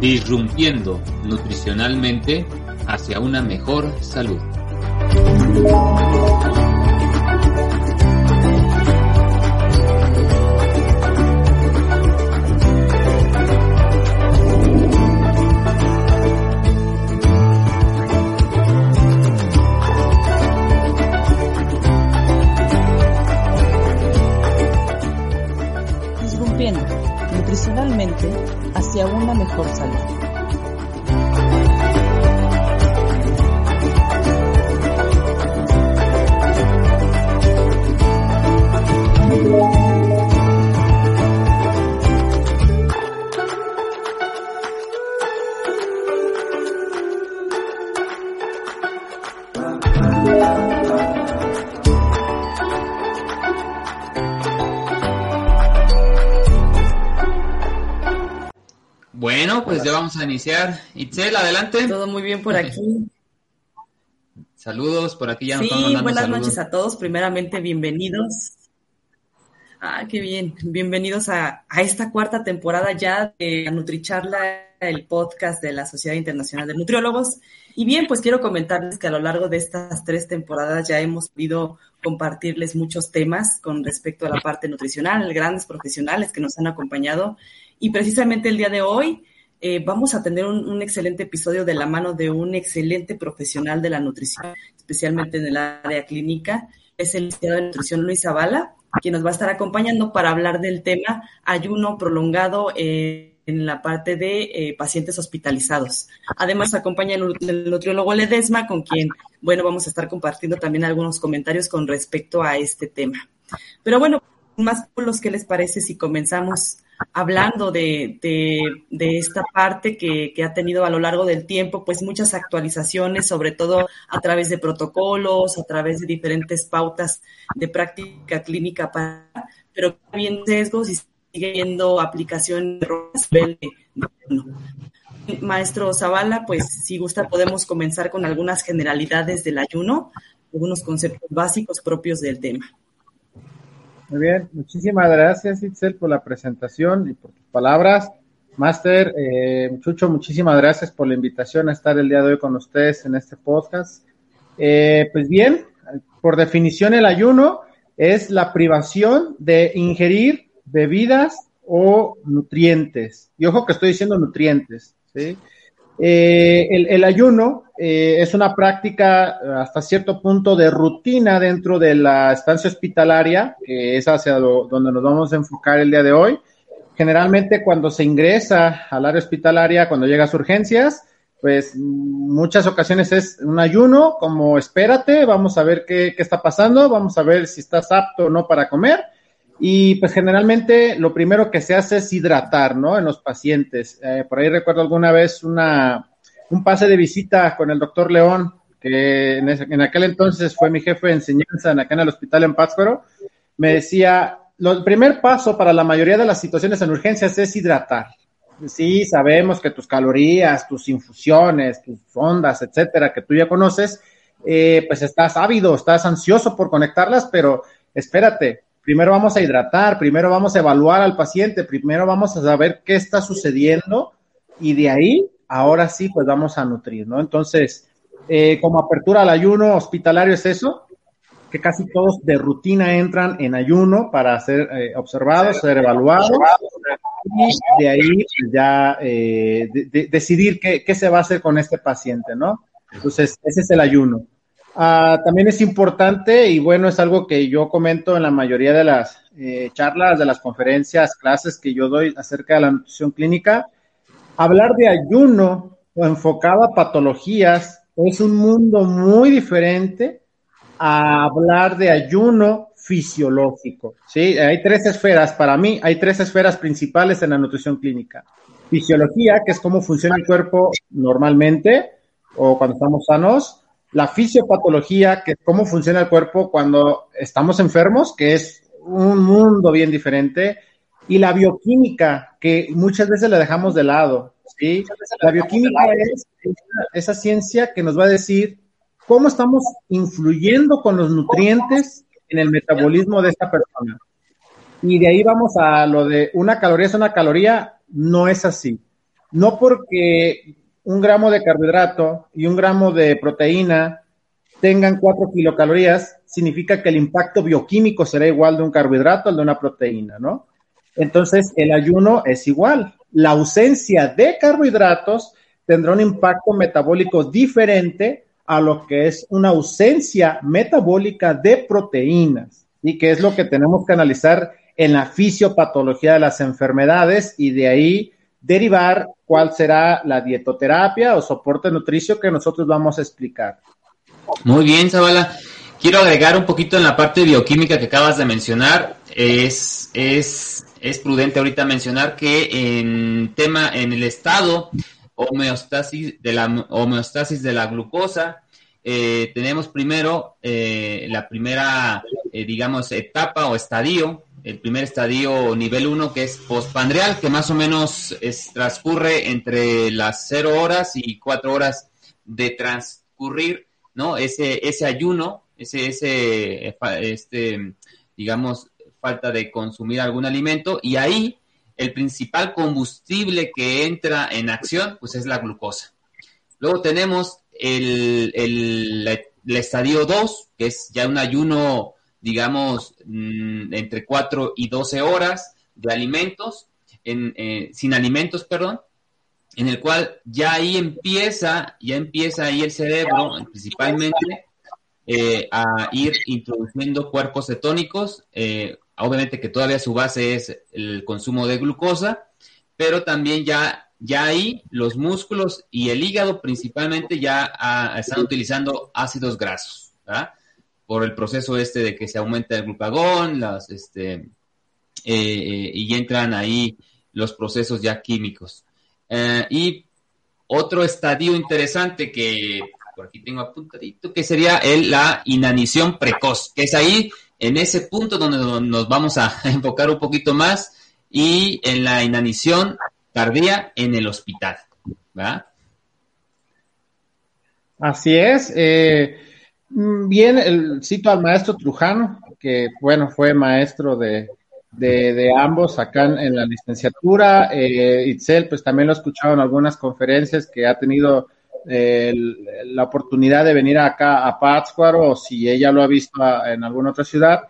Disrumpiendo nutricionalmente hacia una mejor salud. Hacia una mejor salud. Bueno, pues ya vamos a iniciar. Itzel, adelante. Todo muy bien por aquí. Saludos, por aquí ya nos Sí, mandando buenas saludos. noches a todos. Primeramente, bienvenidos. Ah, qué bien. Bienvenidos a, a esta cuarta temporada ya de la Nutricharla, el podcast de la Sociedad Internacional de Nutriólogos. Y bien, pues quiero comentarles que a lo largo de estas tres temporadas ya hemos podido compartirles muchos temas con respecto a la parte nutricional, grandes profesionales que nos han acompañado. Y precisamente el día de hoy eh, vamos a tener un, excelente episodio de la mano de un excelente profesional de la nutrición, especialmente en el área clínica. Es el licenciado de nutrición Luis Zavala, quien nos va a estar acompañando para hablar del tema ayuno prolongado eh, en la parte de eh, pacientes hospitalizados. Además, acompaña el nutriólogo Ledesma, con quien, bueno, vamos a estar compartiendo también algunos comentarios con respecto a este tema. Pero bueno, más los que les parece si comenzamos hablando de, de, esta parte que, que ha tenido a lo largo del tiempo, pues muchas actualizaciones, sobre todo a través de protocolos, a través de diferentes pautas de práctica clínica, para, pero bien sesgos y sigue habiendo aplicación de. Maestro Zavala, pues si gusta podemos comenzar con algunas generalidades del ayuno, algunos conceptos básicos propios del tema. Muy bien, muchísimas gracias Itzel por la presentación y por tus palabras. Máster, eh, muchísimas gracias por la invitación a estar el día de hoy con ustedes en este podcast. Eh, pues bien, por definición el ayuno es la privación de ingerir bebidas o nutrientes. Y ojo que estoy diciendo nutrientes, ¿sí? Eh, el, ayuno eh, es una práctica hasta cierto punto de rutina dentro de la estancia hospitalaria, que es hacia donde nos vamos a enfocar el día de hoy. Generalmente cuando se ingresa al área hospitalaria, cuando llegas a urgencias, pues muchas ocasiones es un ayuno, como espérate, vamos a ver qué, qué está pasando, vamos a ver si estás apto o no para comer. Y pues generalmente lo primero que se hace es hidratar, ¿no? En los pacientes. Eh, por ahí recuerdo alguna vez una, un pase de visita con el doctor León, que en, ese- en aquel entonces fue mi jefe de enseñanza en acá en el hospital en Pátzcuaro. Me decía, lo, el primer paso para la mayoría de las situaciones en urgencias es hidratar. Sí, sabemos que tus calorías, tus infusiones, tus ondas, etcétera, que tú ya conoces, eh, pues estás ávido, estás ansioso por conectarlas, pero espérate, primero vamos a hidratar, primero vamos a evaluar al paciente, primero vamos a saber qué está sucediendo y de ahí, ahora sí, pues vamos a nutrir, ¿no? Entonces, eh, como apertura al ayuno hospitalario es eso, que casi todos de rutina entran en ayuno para ser eh, observados, ser evaluados y de ahí pues, ya eh, decidir qué, qué, se va a hacer con este paciente, ¿no? Entonces, ese es el ayuno. Ah, también es importante y bueno, es algo que yo comento en la mayoría de las eh, charlas, de las conferencias, clases que yo doy acerca de la nutrición clínica. Hablar de ayuno o enfocado a patologías es un mundo muy diferente a hablar de ayuno fisiológico. ¿sí? Hay tres esferas, para mí hay tres esferas principales en la nutrición clínica. Fisiología, que es cómo funciona el cuerpo normalmente o cuando estamos sanos la fisiopatología, que es cómo funciona el cuerpo cuando estamos enfermos, que es un mundo bien diferente, y la bioquímica, que muchas veces la dejamos de lado. ¿sí? La bioquímica es esa ciencia que nos va a decir cómo estamos influyendo con los nutrientes en el metabolismo de esta persona. Y de ahí vamos a lo de una caloría es una caloría, no es así. No porque un gramo de carbohidrato y un gramo de proteína tengan cuatro kilocalorías, significa que el impacto bioquímico será igual de un carbohidrato al de una proteína, ¿no? Entonces, el ayuno es igual. La ausencia de carbohidratos tendrá un impacto metabólico diferente a lo que es una ausencia metabólica de proteínas, y que es lo que tenemos que analizar en la fisiopatología de las enfermedades, y de ahí derivar cuál será la dietoterapia o soporte nutricio que nosotros vamos a explicar. Muy bien, Zavala. Quiero agregar un poquito en la parte bioquímica que acabas de mencionar. Es, es, es prudente ahorita mencionar que en tema, en el estado homeostasis de la homeostasis de la glucosa, eh, tenemos primero eh, la primera, eh, digamos, etapa o estadio el primer estadio nivel 1 que es postpandreal, que más o menos es, transcurre entre las 0 horas y 4 horas de transcurrir, ¿no? Ese, ese ayuno, ese, ese, este, digamos, falta de consumir algún alimento y ahí el principal combustible que entra en acción, pues es la glucosa. Luego tenemos el, el, el estadio 2, que es ya un ayuno digamos, mm, entre 4 y 12 horas de alimentos, en, eh, sin alimentos, perdón, en el cual ya ahí empieza, ya empieza ahí el cerebro, principalmente, eh, a ir introduciendo cuerpos cetónicos, eh, obviamente que todavía su base es el consumo de glucosa, pero también ya, ya ahí los músculos y el hígado principalmente ya ah, están utilizando ácidos grasos, ¿verdad? Por el proceso este de que se aumenta el glucagón, las, este, eh, eh, y entran ahí los procesos ya químicos. Eh, y otro estadio interesante que por aquí tengo apuntadito, que sería el, la inanición precoz, que es ahí, en ese punto donde nos vamos a enfocar un poquito más, y en la inanición tardía en el hospital. ¿verdad? Así es. Bien, el, cito al maestro Trujano, que bueno, fue maestro de, de, ambos acá en, la licenciatura. Eh, Itzel, pues también lo he escuchado en algunas conferencias que ha tenido eh, la oportunidad de venir acá a Pátzcuaro o si ella lo ha visto en alguna otra ciudad.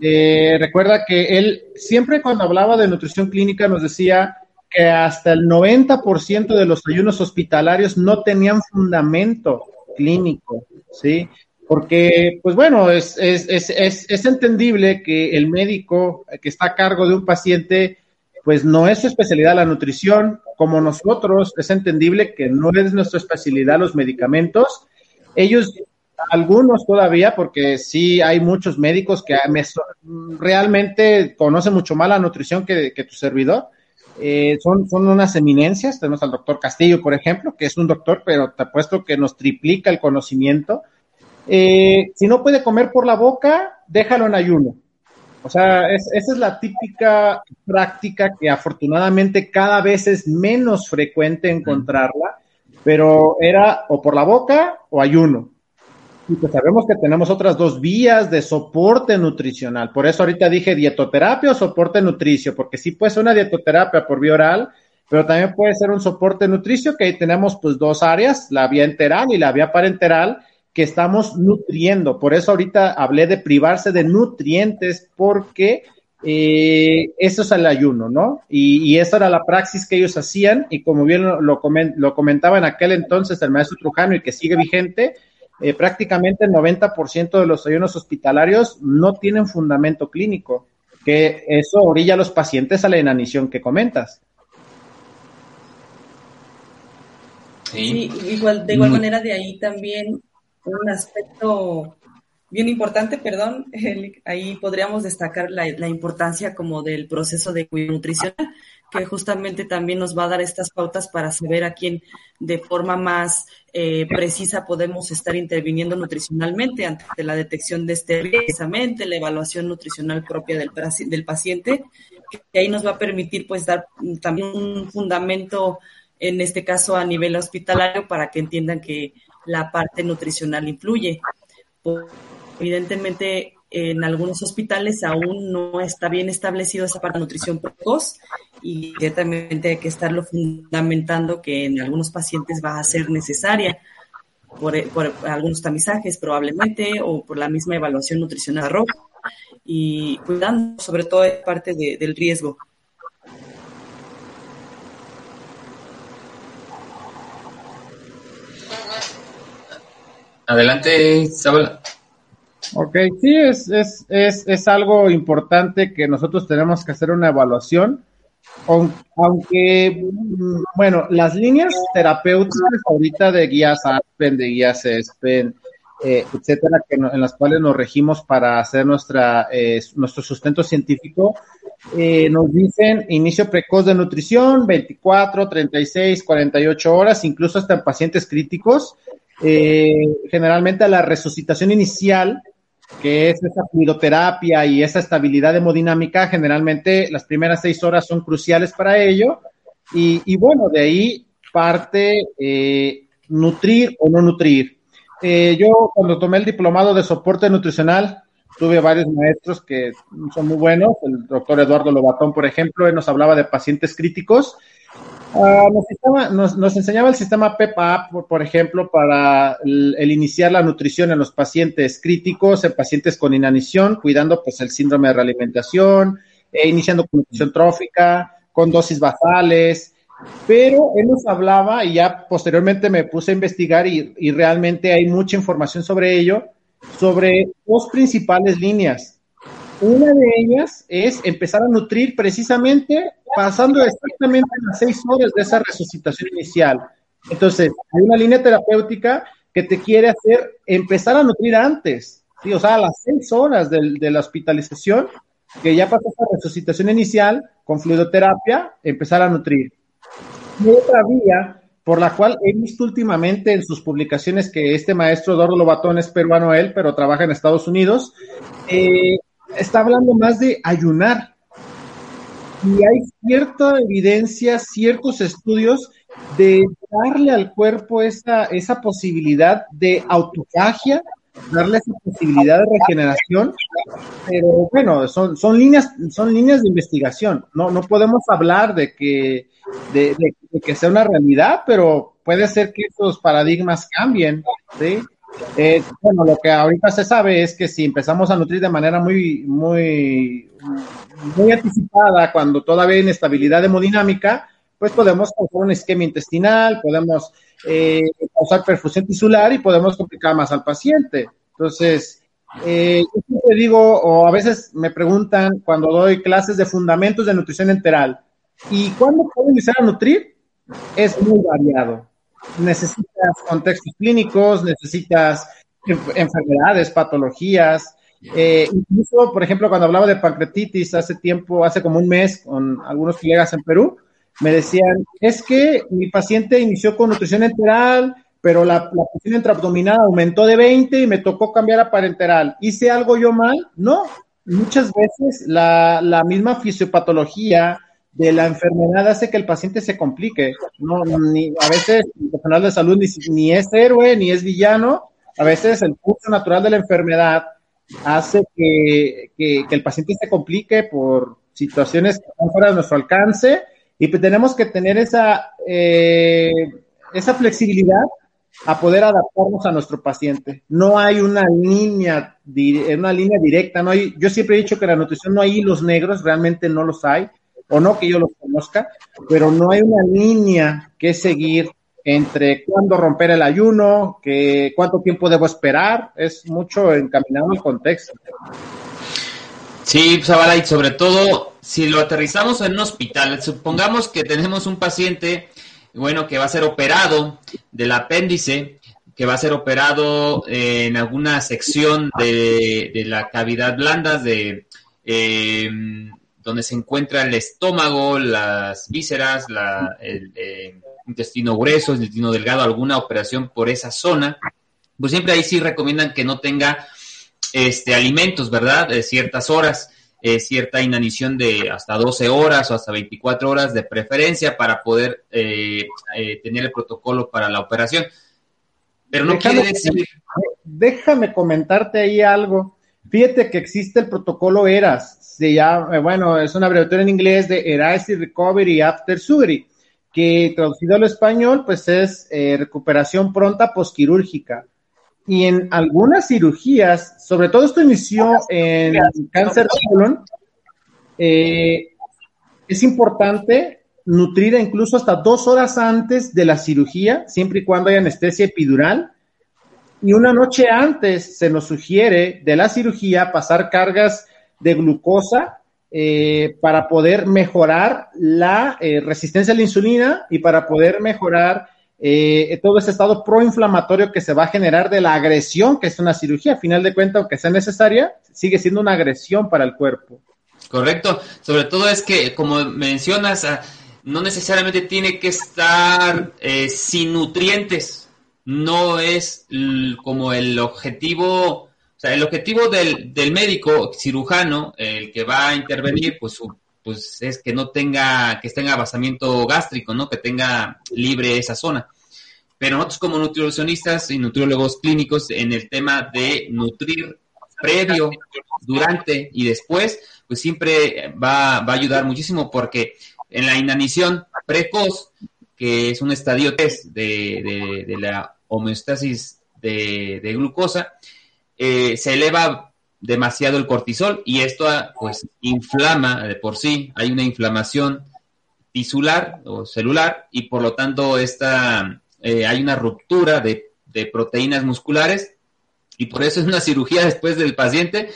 Eh, recuerda que él siempre cuando hablaba de nutrición clínica nos decía que hasta el 90% de los ayunos hospitalarios no tenían fundamento clínico, ¿sí? Porque, pues bueno, es, es, es, es, entendible que el médico que está a cargo de un paciente, pues no es su especialidad la nutrición, como nosotros, es entendible que no es nuestra especialidad los medicamentos. Ellos, algunos todavía, porque sí hay muchos médicos que realmente conocen mucho más la nutrición que, tu servidor. Eh, son, son unas eminencias. Tenemos al doctor Castillo, por ejemplo, que es un doctor, pero te apuesto que nos triplica el conocimiento eh, si no puede comer por la boca, déjalo en ayuno. O sea, esa es la típica práctica que afortunadamente cada vez es menos frecuente encontrarla, pero era o por la boca o ayuno. Y pues sabemos que tenemos otras dos vías de soporte nutricional. Por eso ahorita dije dietoterapia o soporte nutricio, porque sí puede ser una dietoterapia por vía oral, pero también puede ser un soporte nutricio, que ahí tenemos pues dos áreas, la vía enteral y la vía parenteral, que estamos nutriendo. Por eso ahorita hablé de privarse de nutrientes, porque eh, eso es el ayuno, ¿no? Y, y, esa era la praxis que ellos hacían, y como bien lo, lo, lo comentaba en aquel entonces el maestro Trujano y que sigue vigente, eh, prácticamente el 90% de los ayunos hospitalarios no tienen fundamento clínico, que eso orilla a los pacientes a la inanición que comentas. Sí, igual, de igual manera de ahí también un aspecto bien importante, perdón, ahí podríamos destacar la, la, importancia como del proceso de cuidado nutricional, que justamente también nos va a dar estas pautas para saber a quién de forma más eh, precisa podemos estar interviniendo nutricionalmente ante la detección de este precisamente la evaluación nutricional propia del, del paciente, que ahí nos va a permitir pues dar también un fundamento en este caso a nivel hospitalario para que entiendan que la parte nutricional influye. Evidentemente, en algunos hospitales aún no está bien establecido esa parte de nutrición precoz y ciertamente hay que estarlo fundamentando que en algunos pacientes va a ser necesaria por, algunos tamizajes probablemente o por la misma evaluación nutricional roja y cuidando sobre todo parte de, del riesgo. Adelante, Isabela. Ok, sí, es, es, es, es, algo importante que nosotros tenemos que hacer una evaluación, aunque, bueno, las líneas terapéuticas ahorita de guías Aspen, de guías Espen, eh, etcétera, que en las cuales nos regimos para hacer nuestra, eh, nuestro sustento científico, eh, nos dicen inicio precoz de nutrición, 24, 36, 48 horas, incluso hasta en pacientes críticos, eh, generalmente a la resucitación inicial, que es esa fluidoterapia y esa estabilidad hemodinámica, generalmente las primeras seis horas son cruciales para ello. Y, bueno, de ahí parte eh, nutrir o no nutrir. Eh, yo cuando tomé el diplomado de soporte nutricional, tuve varios maestros que son muy buenos, el doctor Eduardo Lobatón, por ejemplo, él nos hablaba de pacientes críticos Uh, nos, nos, nos, enseñaba el sistema PEPA, por, por ejemplo, para el, iniciar la nutrición en los pacientes críticos, en pacientes con inanición, cuidando pues el síndrome de realimentación, eh, iniciando con nutrición trófica, con dosis basales, pero él nos hablaba y ya posteriormente me puse a investigar y realmente hay mucha información sobre ello, sobre dos principales líneas. Una de ellas es empezar a nutrir precisamente pasando exactamente las seis horas de esa resucitación inicial. Entonces, hay una línea terapéutica que te quiere hacer empezar a nutrir antes, ¿sí? o sea, a las seis horas de, de la hospitalización, que ya pasó esa resucitación inicial con fluidoterapia, empezar a nutrir. Y otra vía por la cual he visto últimamente en sus publicaciones que este maestro Eduardo Lobatón es peruano él, pero trabaja en Estados Unidos, eh, está hablando más de ayunar. Y hay cierta evidencia, ciertos estudios de darle al cuerpo esa, esa posibilidad de autofagia, darle esa posibilidad de regeneración, pero bueno, son, son líneas, son líneas de investigación. No, no podemos hablar de que, de, de, de que sea una realidad, pero puede ser que esos paradigmas cambien, ¿sí? Eh, bueno, lo que ahorita se sabe es que si empezamos a nutrir de manera muy, muy, muy anticipada, cuando todavía hay inestabilidad hemodinámica, pues podemos causar un esquema intestinal, podemos eh, causar perfusión tisular y podemos complicar más al paciente. Entonces, eh, yo siempre digo, o a veces me preguntan cuando doy clases de fundamentos de nutrición enteral, ¿y cuándo puedo iniciar a nutrir? Es muy variado necesitas contextos clínicos, necesitas enfermedades, patologías. Eh, incluso, por ejemplo, cuando hablaba de pancreatitis hace tiempo, hace como un mes, con algunos colegas en Perú, me decían, es que mi paciente inició con nutrición enteral, pero la, la presión intraabdominal aumentó de 20 y me tocó cambiar a parenteral. ¿Hice algo yo mal? No. Muchas veces la, la misma fisiopatología, de la enfermedad hace que el paciente se complique. No, ni, a veces el personal de salud ni, ni, es héroe ni es villano, a veces el curso natural de la enfermedad hace que, el paciente se complique por situaciones que están fuera de nuestro alcance y pues tenemos que tener esa, eh, esa flexibilidad a poder adaptarnos a nuestro paciente. No hay una línea, una línea directa, no hay, yo siempre he dicho que la nutrición no hay hilos negros, realmente no los hay, o no que yo los conozca, pero no hay una línea que seguir entre cuándo romper el ayuno, que cuánto tiempo debo esperar, es mucho encaminado el contexto. Sí, Zavala, y sobre todo si lo aterrizamos en un hospital, supongamos que tenemos un paciente bueno, que va a ser operado del apéndice, que va a ser operado en alguna sección de, la cavidad blanda, de em, donde se encuentra el estómago, las vísceras, el eh, intestino grueso, el intestino delgado, alguna operación por esa zona, pues siempre ahí sí recomiendan que no tenga este alimentos, ¿verdad? De ciertas horas eh, cierta inanición de hasta 12 horas o hasta 24 horas de preferencia para poder eh, eh, tener el protocolo para la operación. Pero no quiere decir... Déjame comentarte ahí algo. Fíjate que existe el protocolo ERAS, se llama, bueno, es una abreviatura en inglés de Erasing Recovery After Surgery, que traducido al español, pues es recuperación pronta posquirúrgica y en algunas cirugías, sobre todo esto inició en cáncer de colon, eh, es importante nutrir incluso hasta dos horas antes de la cirugía, siempre y cuando haya anestesia epidural. Y una noche antes se nos sugiere de la cirugía pasar cargas de glucosa eh, para poder mejorar la eh, resistencia a la insulina y para poder mejorar eh, todo ese estado proinflamatorio que se va a generar de la agresión, que es una cirugía, a final de cuentas, aunque sea necesaria, sigue siendo una agresión para el cuerpo. Correcto, sobre todo es que, como mencionas, ah, no necesariamente tiene que estar sin nutrientes, no es como el objetivo, o sea, el objetivo del, del médico cirujano, el que va a intervenir, pues pues es que no tenga, que tenga basamiento gástrico, ¿no? Que tenga libre esa zona. Pero nosotros como nutricionistas y nutriólogos clínicos en el tema de nutrir previo, durante y después, pues siempre va, va a ayudar muchísimo porque en la inanición precoz, que es un estadio test de, de, la homeostasis de, glucosa, eh, se eleva demasiado el cortisol y esto ah, pues inflama de por sí, hay una inflamación tisular o celular y por lo tanto esta, eh, hay una ruptura de, proteínas musculares y por eso es una cirugía después del paciente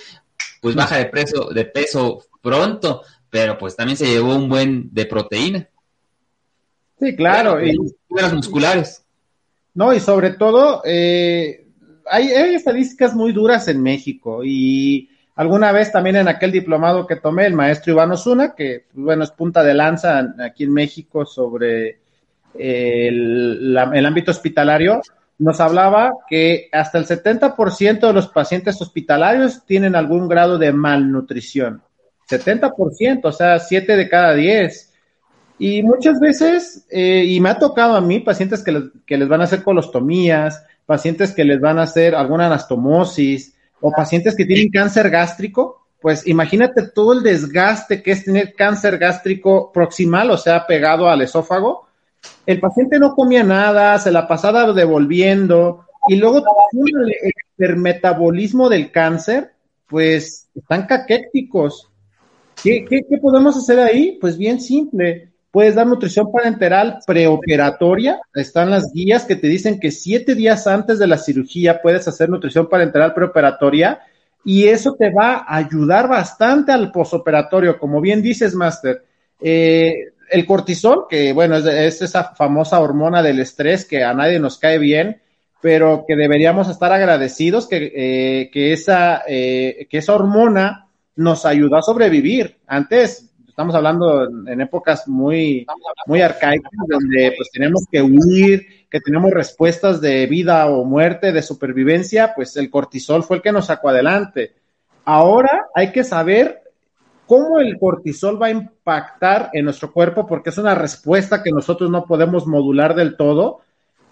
pues baja de peso, de peso pronto, pero pues también se llevó un buen de proteína. Sí, claro. y las musculares. No, y sobre todo, eh, hay, estadísticas muy duras en México y alguna vez también en aquel diplomado que tomé, el maestro Iván Osuna, que bueno, es punta de lanza aquí en México sobre el, el ámbito hospitalario, nos hablaba que hasta el 70% de los pacientes hospitalarios tienen algún grado de malnutrición. 70%, o sea, 7 de cada 10. Y muchas veces, eh, y me ha tocado a mí, pacientes que les, que les van a hacer colostomías, pacientes que les van a hacer alguna anastomosis o pacientes que tienen cáncer gástrico, pues imagínate todo el desgaste que es tener cáncer gástrico proximal, o sea, pegado al esófago. El paciente no comía nada, se la pasaba devolviendo y luego el metabolismo del cáncer, pues están caquéticos. ¿Qué, qué, qué podemos hacer ahí? Pues bien simple Puedes dar nutrición parenteral preoperatoria. Están las guías que te dicen que siete días antes de la cirugía puedes hacer nutrición parenteral preoperatoria y eso te va a ayudar bastante al posoperatorio. Como bien dices, Master, eh, el cortisol, que bueno, es, esa famosa hormona del estrés que a nadie nos cae bien, pero que deberíamos estar agradecidos que, eh, que, esa, eh, que esa hormona nos ayuda a sobrevivir. Antes estamos hablando en épocas muy, muy arcaicas, donde pues tenemos que huir, que tenemos respuestas de vida o muerte, de supervivencia, pues el cortisol fue el que nos sacó adelante. Ahora hay que saber cómo el cortisol va a impactar en nuestro cuerpo, porque es una respuesta que nosotros no podemos modular del todo,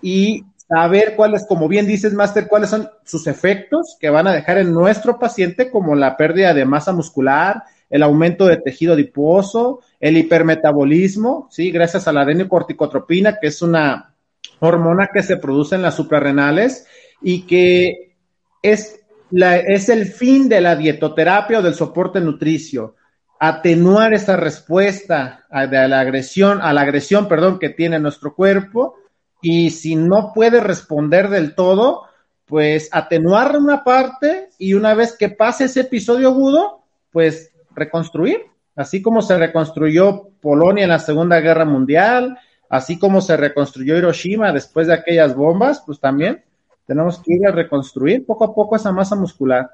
y saber cuáles, como bien dices, Master, cuáles son sus efectos que van a dejar en nuestro paciente, como la pérdida de masa muscular, el aumento de tejido adiposo, el hipermetabolismo, ¿sí? Gracias a la adenocorticotropina, que es una hormona que se produce en las suprarrenales y que es, la, es el fin de la dietoterapia o del soporte nutricio atenuar esa respuesta a, de la agresión, a la agresión, perdón, que tiene nuestro cuerpo, y si no puede responder del todo, pues atenuar una parte y una vez que pase ese episodio agudo, pues reconstruir, así como se reconstruyó Polonia en la Segunda Guerra Mundial, así como se reconstruyó Hiroshima después de aquellas bombas, pues también tenemos que ir a reconstruir poco a poco esa masa muscular.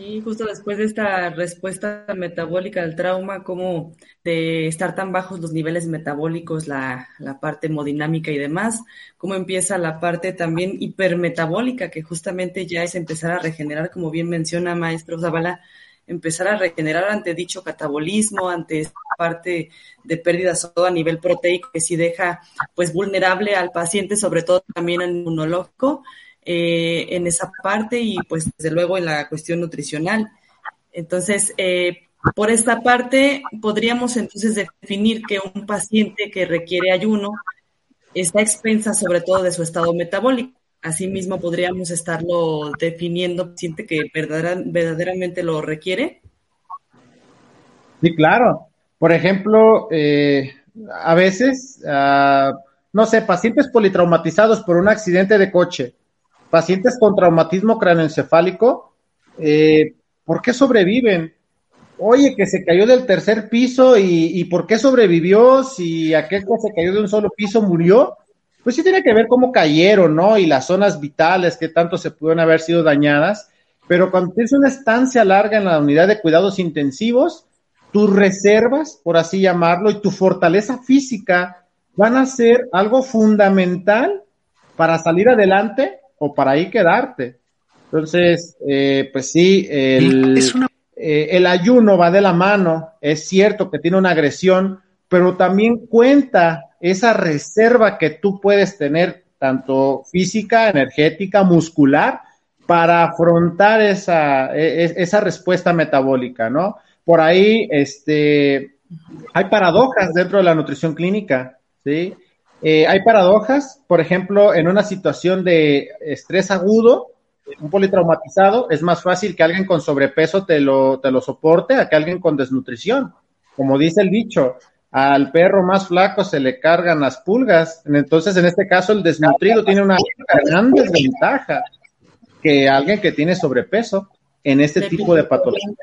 Sí, justo después de esta respuesta metabólica al trauma, como de estar tan bajos los niveles metabólicos, la, la parte hemodinámica y demás, cómo empieza la parte también hipermetabólica, que justamente ya es empezar a regenerar, como bien menciona maestro Zavala, empezar a regenerar ante dicho catabolismo, ante esta parte de pérdida todo a nivel proteico que sí deja pues vulnerable al paciente, sobre todo también al inmunológico eh, en esa parte y pues desde luego en la cuestión nutricional. Entonces, eh, por esta parte, podríamos entonces definir que un paciente que requiere ayuno está expensa sobre todo de su estado metabólico. Asimismo, podríamos estarlo definiendo paciente que verdaderamente lo requiere. Sí, claro. Por ejemplo, eh, a veces, uh, no sé, pacientes politraumatizados por un accidente de coche pacientes con traumatismo craneoencefálico, eh, ¿por qué sobreviven? Oye, que se cayó del tercer piso y, ¿por qué sobrevivió? Si aquel que se cayó de un solo piso murió, pues sí tiene que ver cómo cayeron, ¿no? Y las zonas vitales que tanto se pudieron haber sido dañadas. Pero cuando tienes una estancia larga en la unidad de cuidados intensivos, tus reservas, por así llamarlo, y tu fortaleza física van a ser algo fundamental para salir adelante o para ahí quedarte. Entonces, eh, pues sí, el, eh, el ayuno va de la mano, es cierto que tiene una agresión, pero también cuenta esa reserva que tú puedes tener, tanto física, energética, muscular, para afrontar esa, e, e, esa respuesta metabólica, ¿no? Por ahí, este, hay paradojas dentro de la nutrición clínica, ¿sí? Eh, hay paradojas, por ejemplo, en una situación de estrés agudo, un politraumatizado, es más fácil que alguien con sobrepeso te lo, te lo soporte a que alguien con desnutrición. Como dice el dicho, al perro más flaco se le cargan las pulgas. Entonces, en este caso, el desnutrido tiene una gran desventaja que alguien que tiene sobrepeso en este tipo de patologías,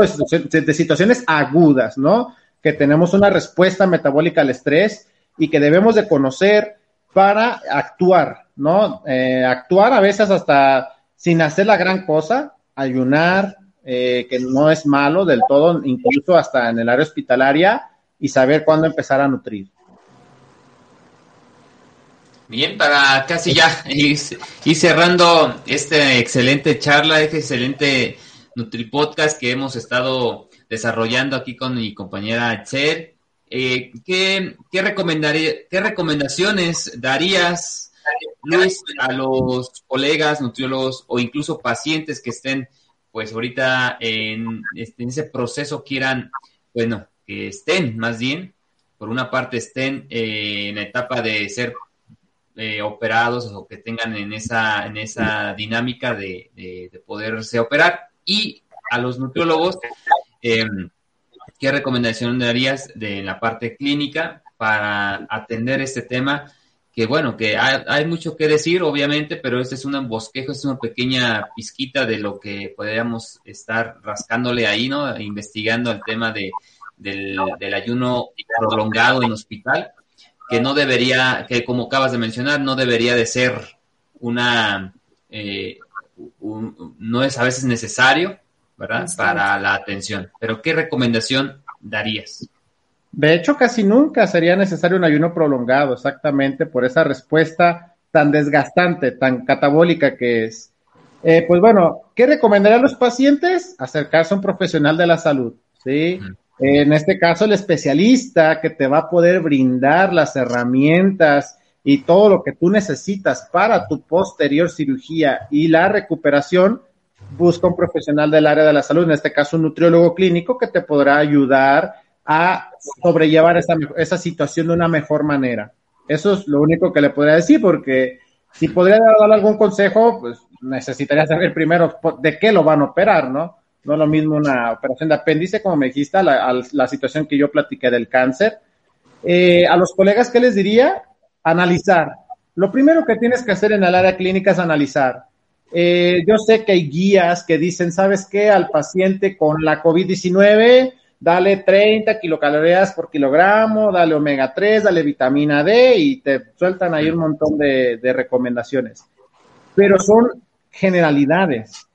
este tipo de situaciones agudas, ¿no? Que tenemos una respuesta metabólica al estrés y que debemos de conocer para actuar, ¿no? Eh, actuar a veces hasta sin hacer la gran cosa, ayunar, eh, que no es malo del todo, incluso hasta en el área hospitalaria, y saber cuándo empezar a nutrir. Bien, para casi ya ir, cerrando esta excelente charla, este excelente NutriPodcast que hemos estado desarrollando aquí con mi compañera Etzel. Eh, ¿qué, qué, ¿Qué recomendaciones darías, Luis, a los colegas, nutriólogos o incluso pacientes que estén, pues ahorita en, este, ese proceso quieran, bueno, que estén más bien, por una parte estén eh, en la etapa de ser eh, operados o que tengan en esa, en esa dinámica de, de, poderse operar y a los nutriólogos, eh, ¿qué recomendación darías de la parte clínica para atender este tema? Que bueno, que hay, mucho que decir, obviamente, pero este es un bosquejo, es una pequeña pizquita de lo que podríamos estar rascándole ahí, ¿no? Investigando el tema de, del, ayuno prolongado en hospital, que no debería, que como acabas de mencionar, no debería de ser una, eh, no es a veces necesario, ¿verdad? Para la atención. Pero ¿qué recomendación darías? De hecho, casi nunca sería necesario un ayuno prolongado, exactamente por esa respuesta tan desgastante, tan catabólica que es. Eh, pues bueno, ¿qué recomendaría a los pacientes? Acercarse a un profesional de la salud, ¿sí? en este caso el especialista que te va a poder brindar las herramientas y todo lo que tú necesitas para tu posterior cirugía y la recuperación, busca un profesional del área de la salud, en este caso un nutriólogo clínico que te podrá ayudar a sobrellevar esa, esa situación de una mejor manera. Eso es lo único que le podría decir, porque si podría darle algún consejo, pues necesitaría saber primero de qué lo van a operar, ¿no? No es lo mismo una operación de apéndice, como me dijiste, la, la situación que yo platiqué del cáncer. Eh, a los colegas, ¿qué les diría? Analizar. Lo primero que tienes que hacer en el área clínica es analizar. Eh, yo sé que hay guías que dicen, ¿sabes qué? Al paciente con la COVID-19 dale 30 kilocalorías por kilogramo, dale omega 3, dale vitamina D y te sueltan ahí un montón de, recomendaciones. Pero son generalidades.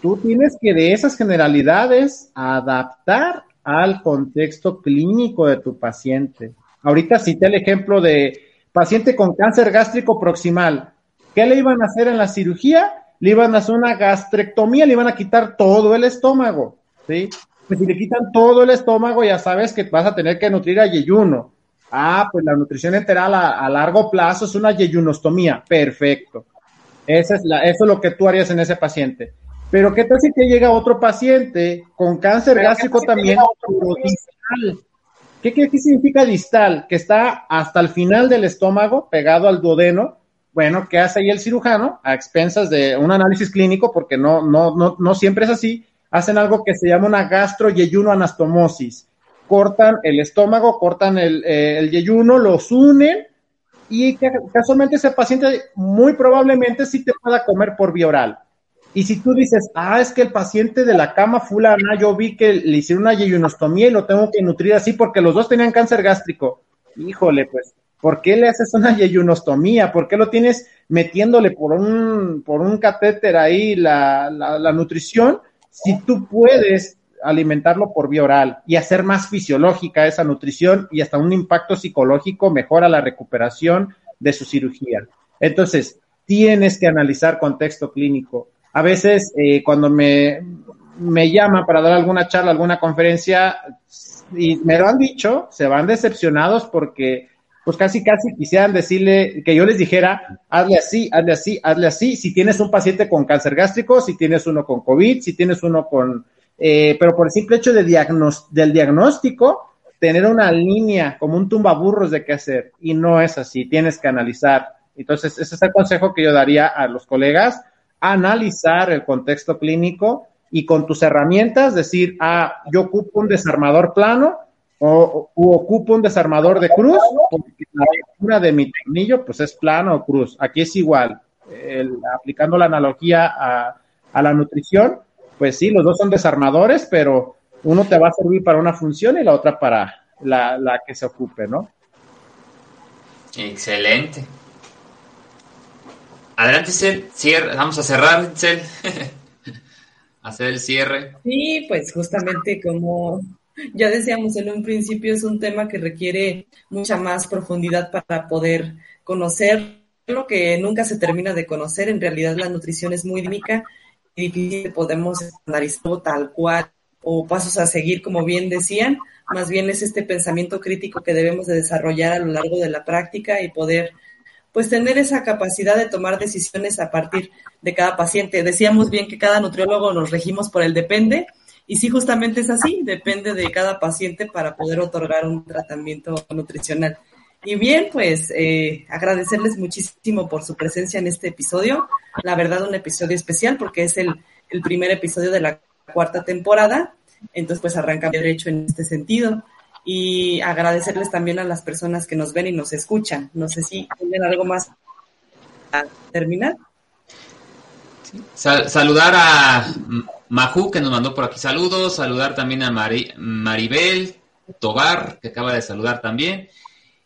Tú tienes que de esas generalidades adaptar al contexto clínico de tu paciente. Ahorita cité el ejemplo de paciente con cáncer gástrico proximal. ¿Qué le iban a hacer en la cirugía? Le iban a hacer una gastrectomía, le iban a quitar todo el estómago, ¿sí? pues si le quitan todo el estómago, ya sabes que vas a tener que nutrir a yeyuno. Ah, pues la nutrición enteral a, largo plazo es una yeyunostomía. Perfecto. Esa es la, eso es lo que tú harías en ese paciente. Pero ¿qué tal si te llega otro paciente con cáncer gástrico también distal? ¿Qué, ¿Qué, qué, significa distal? Que está hasta el final del estómago, pegado al duodeno. Bueno, ¿qué hace ahí el cirujano? A expensas de un análisis clínico, porque no, no, no, no siempre es así hacen algo que se llama una gastroyeyuno anastomosis. Cortan el estómago, cortan el, eh, yeyuno, los unen y casualmente ese paciente muy probablemente sí te pueda comer por vía oral. Y si tú dices, ah, es que el paciente de la cama fulana, yo vi que le hicieron una yeyunostomía y lo tengo que nutrir así porque los dos tenían cáncer gástrico. Híjole, pues, ¿por qué le haces una yeyunostomía? ¿Por qué lo tienes metiéndole por un, por un catéter ahí la, la, la nutrición? si tú puedes alimentarlo por vía oral y hacer más fisiológica esa nutrición y hasta un impacto psicológico mejora la recuperación de su cirugía. Entonces, tienes que analizar contexto clínico. A veces, eh, cuando me, me llaman para dar alguna charla, alguna conferencia, y me lo han dicho, se van decepcionados porque pues casi, casi quisieran decirle que yo les dijera, hazle así, hazle así, hazle así, si tienes un paciente con cáncer gástrico, si tienes uno con COVID, si tienes uno con, eh, pero por el simple hecho de del diagnóstico, tener una línea como un tumbaburros de qué hacer, y no es así, tienes que analizar. Entonces, ese es el consejo que yo daría a los colegas, analizar el contexto clínico y con tus herramientas decir, ah, yo ocupo un desarmador plano, o, ocupo un desarmador de cruz, porque la altura de mi tornillo pues es plano o cruz. Aquí es igual. aplicando la analogía a, a, la nutrición, pues sí, los dos son desarmadores, pero uno te va a servir para una función y la otra para la, la que se ocupe, ¿no? Excelente. Adelante, Cel. Cierre. Vamos a cerrar, Cel. Hacer el cierre. Sí, pues justamente como ya decíamos en un principio, es un tema que requiere mucha más profundidad para poder conocer lo que nunca se termina de conocer. En realidad la nutrición es muy dinámica y difícil podemos estandarizarlo tal cual o pasos a seguir, como bien decían. Más bien es este pensamiento crítico que debemos de desarrollar a lo largo de la práctica y poder pues tener esa capacidad de tomar decisiones a partir de cada paciente. Decíamos bien que cada nutriólogo nos regimos por el depende y sí, justamente es así, depende de cada paciente para poder otorgar un tratamiento nutricional. Y bien, pues eh, agradecerles muchísimo por su presencia en este episodio. La verdad, un episodio especial porque es el, el primer episodio de la cuarta temporada. Entonces, pues arranca derecho en este sentido. Y agradecerles también a las personas que nos ven y nos escuchan. No sé si tienen algo más a terminar. Saludar a Majú, que nos mandó por aquí saludos, saludar también a Maribel Tobar, que acaba de saludar también.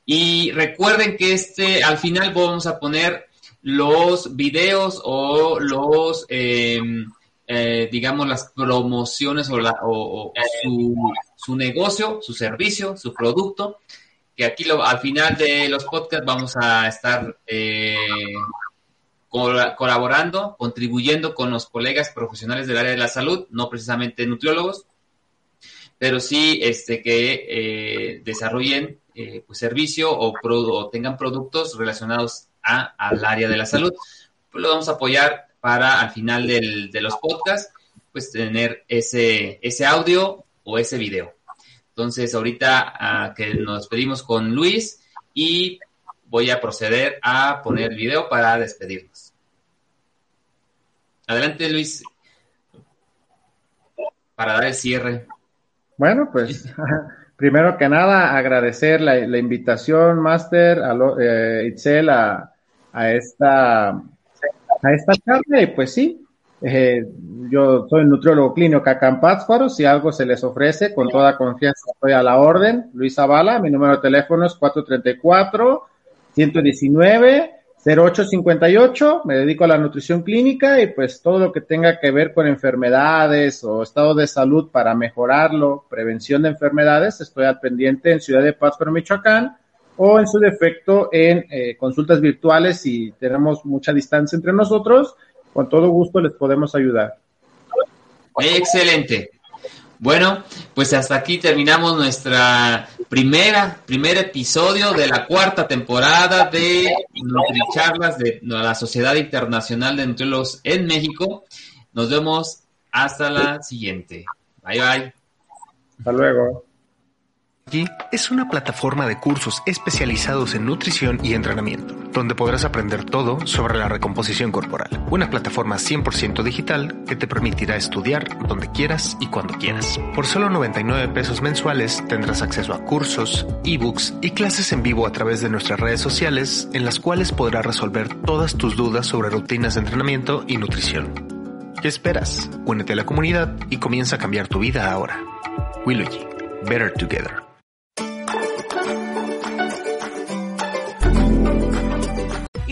Y recuerden que este, al final vamos a poner los videos o los, em, eh, digamos, las promociones o, la, su, su, negocio, su servicio, su producto, que aquí al final de los podcasts vamos a estar eh, colaborando, contribuyendo con los colegas profesionales del área de la salud, no precisamente nutriólogos, pero sí este, que eh, desarrollen eh, pues, servicio o, tengan productos relacionados a, al área de la salud. Pues lo vamos a apoyar para al final del, de los podcasts, pues tener ese, ese audio o ese video. Entonces, ahorita uh, que nos despedimos con Luis y voy a proceder a poner el video para despedirnos. Adelante, Luis, para dar el cierre. Bueno, pues primero que nada agradecer la, invitación, Master, a eh, Itzel, a, esta, a esta charla y pues sí, eh, yo soy nutriólogo clínico acá en Pátzcuaro, si algo se les ofrece, con toda confianza estoy a la orden. Luis Zavala, mi número de teléfono es 434 119 0858, me dedico a la nutrición clínica y pues todo lo que tenga que ver con enfermedades o estado de salud para mejorarlo, prevención de enfermedades, estoy al pendiente en Ciudad de Pátzcuaro, Michoacán, o en su defecto en eh, consultas virtuales si tenemos mucha distancia entre nosotros, con todo gusto les podemos ayudar. Excelente. Bueno, pues hasta aquí terminamos nuestra primera, primer episodio de la cuarta temporada de NutriCharlas de la Sociedad Internacional de Nutriólogos en México. Nos vemos hasta la siguiente. Bye bye. Hasta luego. Aquí es una plataforma de cursos especializados en nutrición y entrenamiento, donde podrás aprender todo sobre la recomposición corporal. Una plataforma 100% digital que te permitirá estudiar donde quieras y cuando quieras. Por solo 99 pesos mensuales tendrás acceso a cursos, ebooks y clases en vivo a través de nuestras redes sociales en las cuales podrás resolver todas tus dudas sobre rutinas de entrenamiento y nutrición. ¿Qué esperas? Únete a la comunidad y comienza a cambiar tu vida ahora. Willogy. Better Together.